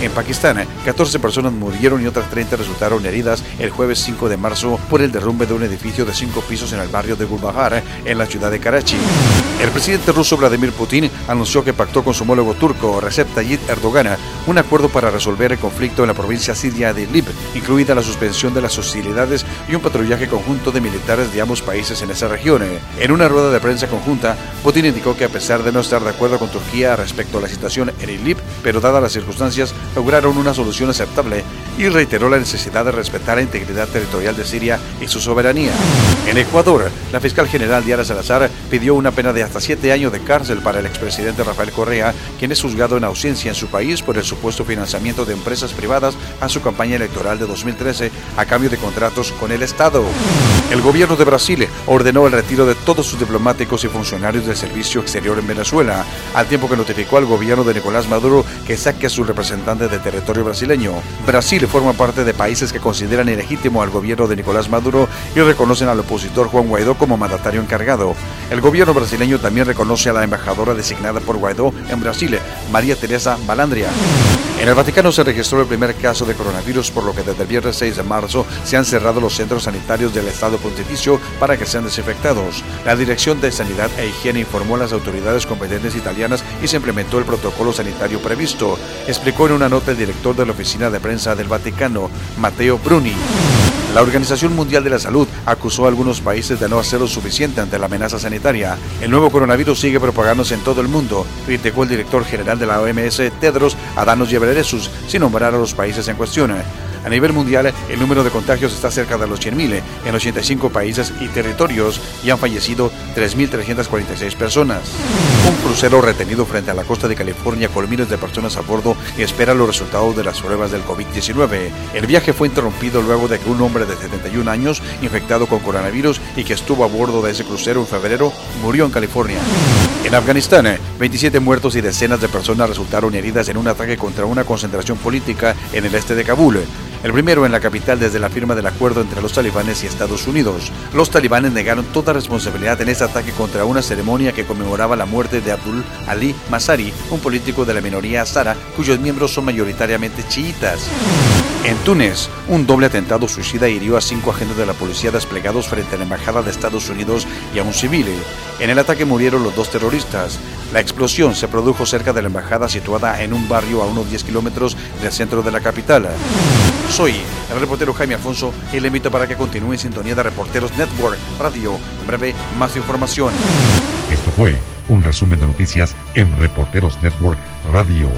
En Pakistán, 14 personas murieron y otras 30 resultaron heridas el jueves 5 de marzo por el derrumbe de un edificio de cinco pisos en el barrio de Gulbahar, en la ciudad de Karachi. El presidente ruso Vladimir Putin anunció que pactó con su homólogo turco Recep Tayyip Erdogan un acuerdo para resolver el conflicto en la provincia siria de Idlib, incluida la suspensión de las hostilidades y un patrullaje conjunto de militares de ambos países en esa región. En una rueda de prensa conjunta, Putin indicó que a pesar de no estar de acuerdo con Turquía respecto a la situación en Idlib, pero dadas las circunstancias, lograron una solución aceptable y reiteró la necesidad de respetar la integridad territorial de Siria y su soberanía. En Ecuador, la fiscal general Diana Salazar pidió una pena de hasta siete años de cárcel para el expresidente Rafael Correa, quien es juzgado en ausencia en su país por el supuesto financiamiento de empresas privadas a su campaña electoral de 2013 a cambio de contratos con el Estado. El gobierno de Brasil ordenó el retiro de todos sus diplomáticos y funcionarios del servicio exterior en Venezuela, al tiempo que notificó al gobierno de Nicolás Maduro que saque a su representante de territorio brasileño. Brasil forma parte de países que consideran ilegítimo al gobierno de Nicolás Maduro y reconocen al opositor Juan Guaidó como mandatario encargado. El gobierno brasileño también reconoce a la embajadora designada por Guaidó en Brasil, María Teresa Balandria. En el Vaticano se registró el primer caso de coronavirus, por lo que desde el viernes 6 de marzo se han cerrado los centros sanitarios del Estado Pontificio para que sean desinfectados. La Dirección de Sanidad e Higiene informó a las autoridades competentes italianas y se implementó el protocolo sanitario previsto, explicó en una nota el director de la Oficina de Prensa del Vaticano, Matteo Bruni. La Organización Mundial de la Salud acusó a algunos países de no hacer lo suficiente ante la amenaza sanitaria. El nuevo coronavirus sigue propagándose en todo el mundo, criticó el director general de la OMS, Tedros Adhanom Ghebreyesus, sin nombrar a los países en cuestión. A nivel mundial, el número de contagios está cerca de los 100.000 en 85 países y territorios y han fallecido 3.346 personas. Crucero retenido frente a la costa de California con miles de personas a bordo espera los resultados de las pruebas del COVID-19. El viaje fue interrumpido luego de que un hombre de 71 años, infectado con coronavirus y que estuvo a bordo de ese crucero en febrero, murió en California. En Afganistán, 27 muertos y decenas de personas resultaron heridas en un ataque contra una concentración política en el este de Kabul el primero en la capital desde la firma del acuerdo entre los talibanes y Estados Unidos. Los talibanes negaron toda responsabilidad en este ataque contra una ceremonia que conmemoraba la muerte de Abdul Ali Masari, un político de la minoría azara cuyos miembros son mayoritariamente chiitas. En Túnez, un doble atentado suicida hirió a cinco agentes de la policía desplegados frente a la embajada de Estados Unidos y a un civil. En el ataque murieron los dos terroristas. La explosión se produjo cerca de la embajada situada en un barrio a unos 10 kilómetros del centro de la capital. Soy el reportero Jaime Alfonso y le invito para que continúe en sintonía de Reporteros Network Radio. En breve, más información. Esto fue un resumen de noticias en Reporteros Network Radio.